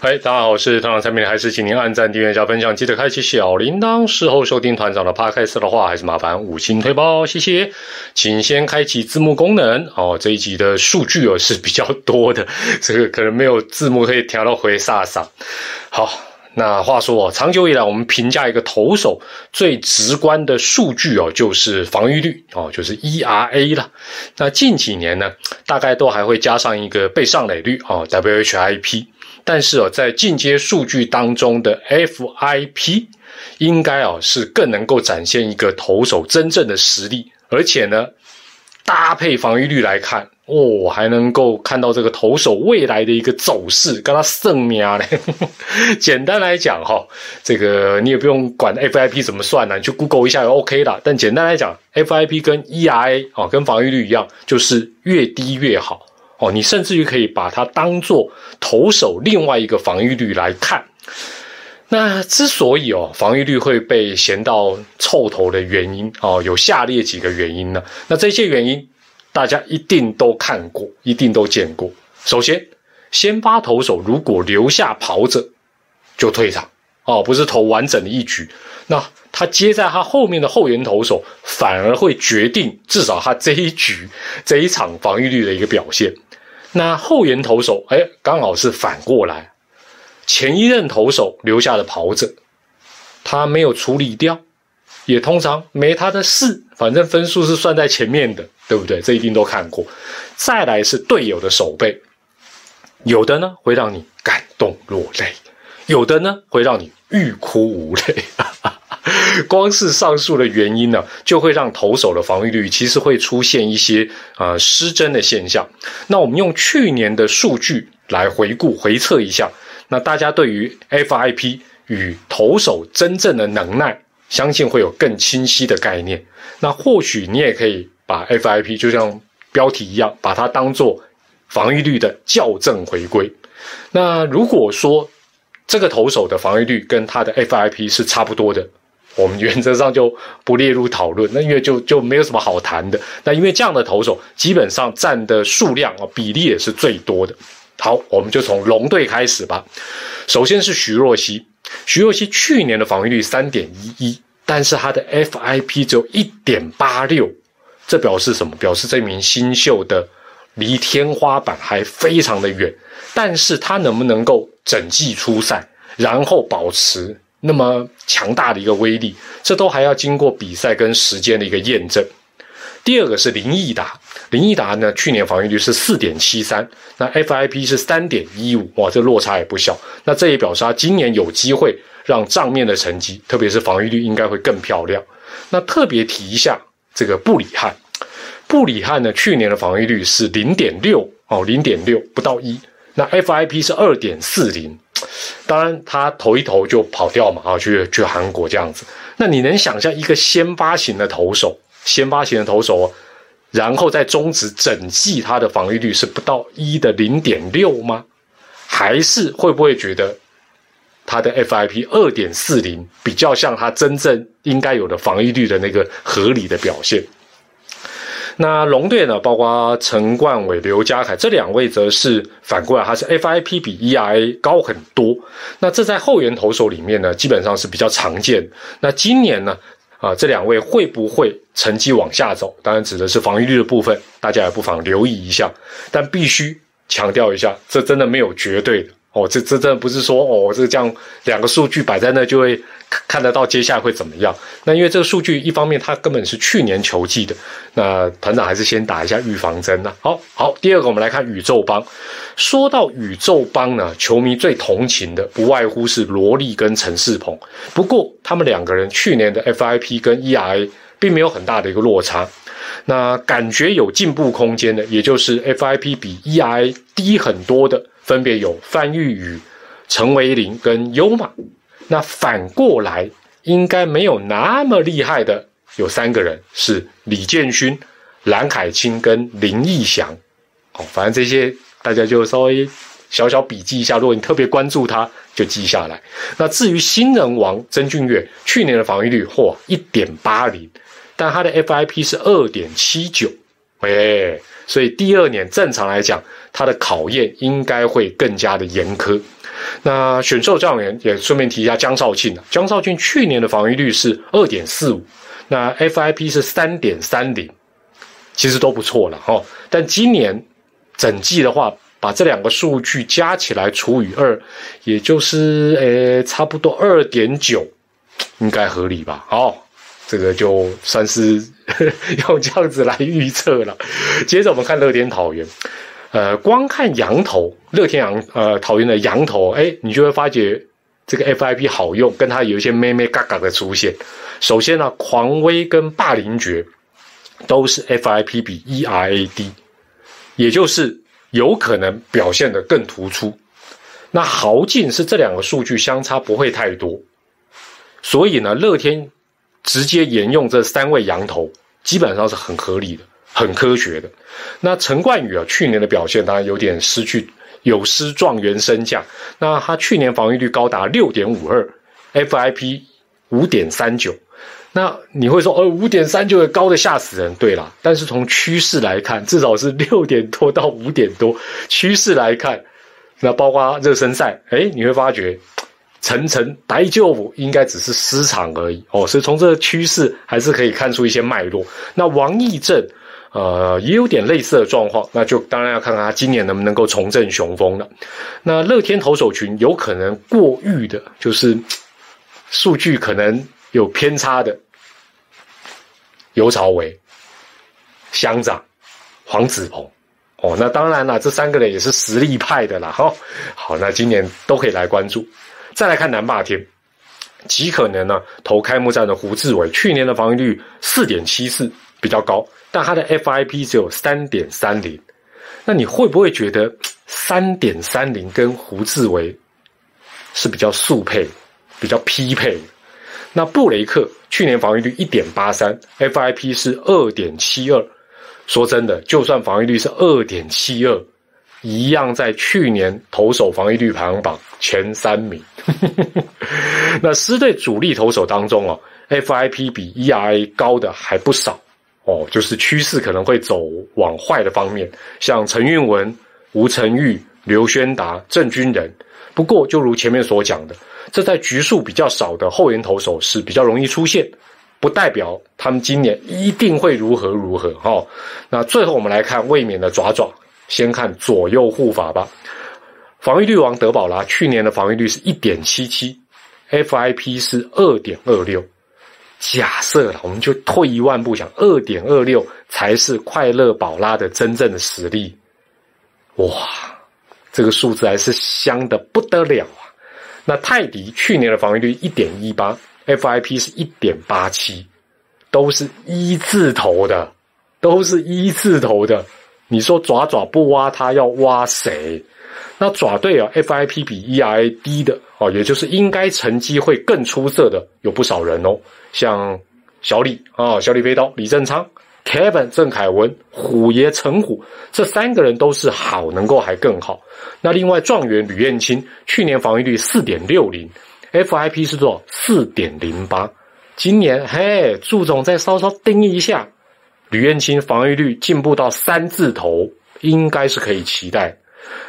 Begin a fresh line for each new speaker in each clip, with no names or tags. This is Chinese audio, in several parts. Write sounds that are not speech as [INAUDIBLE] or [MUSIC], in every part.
嗨，大家好，我是团长产品，还是请您按赞、订阅加分享，记得开启小铃铛。事后收听团长的 podcast 的话，还是麻烦五星推包，谢谢。请先开启字幕功能哦。这一集的数据哦是比较多的，这个可能没有字幕可以调到回飒飒。好，那话说哦，长久以来我们评价一个投手最直观的数据哦，就是防御率哦，就是 ERA 了。那近几年呢，大概都还会加上一个被上垒率哦，WHIP。但是哦，在进阶数据当中的 FIP 应该啊是更能够展现一个投手真正的实力，而且呢，搭配防御率来看，哦，还能够看到这个投手未来的一个走势，跟他胜命嘞。[LAUGHS] 简单来讲哈，这个你也不用管 FIP 怎么算呢，你去 Google 一下就 OK 了。但简单来讲，FIP 跟 ERA 哦，跟防御率一样，就是越低越好。哦，你甚至于可以把它当做投手另外一个防御率来看。那之所以哦防御率会被嫌到臭头的原因哦，有下列几个原因呢？那这些原因大家一定都看过，一定都见过。首先，先发投手如果留下跑者就退场哦，不是投完整的一局，那。他接在他后面的后援投手，反而会决定至少他这一局这一场防御率的一个表现。那后援投手，哎，刚好是反过来，前一任投手留下的跑者，他没有处理掉，也通常没他的事，反正分数是算在前面的，对不对？这一定都看过。再来是队友的守备，有的呢会让你感动落泪，有的呢会让你欲哭无泪。[LAUGHS] 光是上述的原因呢，就会让投手的防御率其实会出现一些呃失真的现象。那我们用去年的数据来回顾回测一下，那大家对于 FIP 与投手真正的能耐，相信会有更清晰的概念。那或许你也可以把 FIP 就像标题一样，把它当做防御率的校正回归。那如果说这个投手的防御率跟他的 FIP 是差不多的。我们原则上就不列入讨论，[LAUGHS] 那因为就就没有什么好谈的。那因为这样的投手基本上占的数量啊比例也是最多的。好，我们就从龙队开始吧。首先是徐若曦，徐若曦去年的防御率三点一一，但是他的 FIP 只有一点八六，这表示什么？表示这名新秀的离天花板还非常的远。但是他能不能够整季出赛，然后保持？那么强大的一个威力，这都还要经过比赛跟时间的一个验证。第二个是林毅达，林毅达呢，去年防御率是四点七三，那 FIP 是三点一五，哇，这落差也不小。那这也表示他今年有机会让账面的成绩，特别是防御率应该会更漂亮。那特别提一下这个布里汉，布里汉呢，去年的防御率是零点六哦，零点六不到一，那 FIP 是二点四零。当然，他投一投就跑掉嘛，啊，去去韩国这样子。那你能想象一个先发型的投手，先发型的投手，然后在中职整季他的防御率是不到一的零点六吗？还是会不会觉得他的 FIP 二点四零比较像他真正应该有的防御率的那个合理的表现？那龙队呢？包括陈冠伟、刘家凯这两位，则是反过来，他是 FIP 比 ERA 高很多。那这在后援投手里面呢，基本上是比较常见。那今年呢，啊，这两位会不会成绩往下走？当然指的是防御率的部分，大家也不妨留意一下。但必须强调一下，这真的没有绝对的。哦，这这真的不是说哦，这这样两个数据摆在那就会看得到接下来会怎么样？那因为这个数据一方面它根本是去年球季的，那团长还是先打一下预防针呢。好好，第二个我们来看宇宙帮。说到宇宙帮呢，球迷最同情的不外乎是罗莉跟陈世鹏。不过他们两个人去年的 FIP 跟 ERA 并没有很大的一个落差，那感觉有进步空间的，也就是 FIP 比 ERA 低很多的。分别有范玉宇、陈维林跟优马，那反过来应该没有那么厉害的，有三个人是李建勋、蓝凯清跟林义祥。哦，反正这些大家就稍微小小笔记一下，如果你特别关注他，就记下来。那至于新人王曾俊岳，去年的防御率嚯一点八零，但他的 FIP 是二点七九，哎。所以第二年正常来讲，它的考验应该会更加的严苛。那选秀状元也顺便提一下江少庆江少庆去年的防御率是二点四五，那 FIP 是三点三零，其实都不错了哈。但今年整季的话，把这两个数据加起来除以二，也就是呃差不多二点九，应该合理吧？哦，这个就算是 [LAUGHS] 用这样子来预测了。接着我们看乐天桃园。呃，光看羊头，乐天羊，呃，桃园的羊头，哎，你就会发觉这个 FIP 好用，跟它有一些咩咩嘎嘎的出现。首先呢，狂威跟霸凌爵都是 FIP 比 ERA 低，也就是有可能表现的更突出。那豪进是这两个数据相差不会太多，所以呢，乐天直接沿用这三位羊头，基本上是很合理的。很科学的，那陈冠宇啊，去年的表现当然有点失去，有失状元身价。那他去年防御率高达六点五二，FIP 五点三九。那你会说，呃，五点三九高的吓死人。对了，但是从趋势来看，至少是六点多到五点多。趋势来看，那包括热身赛，哎，你会发觉层层白旧应该只是失常而已哦。所以从这个趋势还是可以看出一些脉络。那王义正。呃，也有点类似的状况，那就当然要看看他今年能不能够重振雄风了。那乐天投手群有可能过誉的，就是数据可能有偏差的，尤朝伟、乡长、黄子鹏。哦，那当然了，这三个人也是实力派的啦。哈，好，那今年都可以来关注。再来看南霸天，极可能呢投开幕战的胡志伟，去年的防御率四点七四，比较高。但他的 FIP 只有三点三零，那你会不会觉得三点三零跟胡志伟是比较速配、比较匹配？那布雷克去年防御率一点八三，FIP 是二点七二。说真的，就算防御率是二点七二，一样在去年投手防御率排行榜前三名。[LAUGHS] 那狮队主力投手当中哦，FIP 比 ERA 高的还不少。哦，就是趋势可能会走往坏的方面，像陈运文、吴成玉、刘轩达、郑军人。不过，就如前面所讲的，这在局数比较少的后援投手是比较容易出现，不代表他们今年一定会如何如何。哈，那最后我们来看卫冕的爪爪，先看左右护法吧。防御率王德保拉去年的防御率是一点七七，FIP 是二点二六。假设了，我们就退一万步想，二点二六才是快乐宝拉的真正的实力。哇，这个数字还是香的不得了啊！那泰迪去年的防御率一点一八，FIP 是一点八七，都是一字头的，都是一字头的。你说爪爪不挖他要挖谁？那爪队啊，FIP 比 ERA 低的哦，也就是应该成绩会更出色的有不少人哦，像小李啊，小李飞刀、李正昌、Kevin 郑凯文、虎爷陈虎这三个人都是好，能够还更好。那另外状元吕彦青去年防御率四点六零，FIP 是多少？四点零八。今年嘿，祝总再稍稍盯一下，吕彦青防御率进步到三字头，应该是可以期待。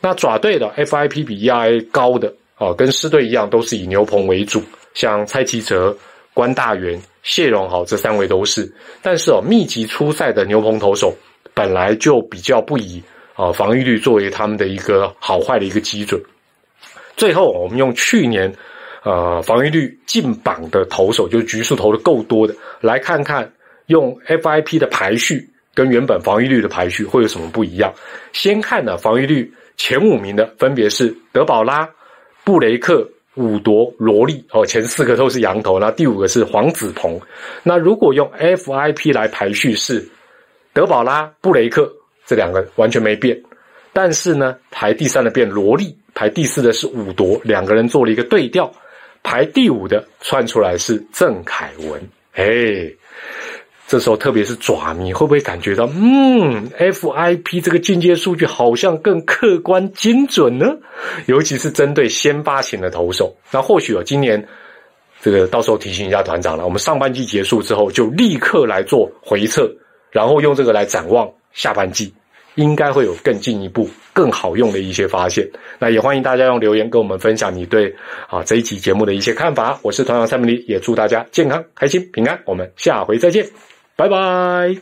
那爪队的 FIP 比 ERA 高的啊，跟狮队一样，都是以牛棚为主，像蔡其哲、关大元、谢荣豪这三位都是。但是哦，密集出赛的牛棚投手本来就比较不以啊防御率作为他们的一个好坏的一个基准。最后，我们用去年呃防御率进榜的投手，就是局数投的够多的，来看看用 FIP 的排序跟原本防御率的排序会有什么不一样。先看呢防御率。前五名的分别是德保拉、布雷克、伍铎、罗利哦，前四个都是羊头，那第五个是黄子鹏。那如果用 FIP 来排序，是德保拉、布雷克这两个完全没变，但是呢，排第三的变罗利，排第四的是伍铎，两个人做了一个对调，排第五的窜出来是郑凯文，哎。这时候，特别是爪迷，会不会感觉到，嗯，FIP 这个进阶数据好像更客观精准呢？尤其是针对先发型的投手。那或许哦，今年这个到时候提醒一下团长了。我们上半季结束之后，就立刻来做回测，然后用这个来展望下半季，应该会有更进一步、更好用的一些发现。那也欢迎大家用留言跟我们分享你对啊这一集节目的一些看法。我是团长蔡明黎，也祝大家健康、开心、平安。我们下回再见，拜拜。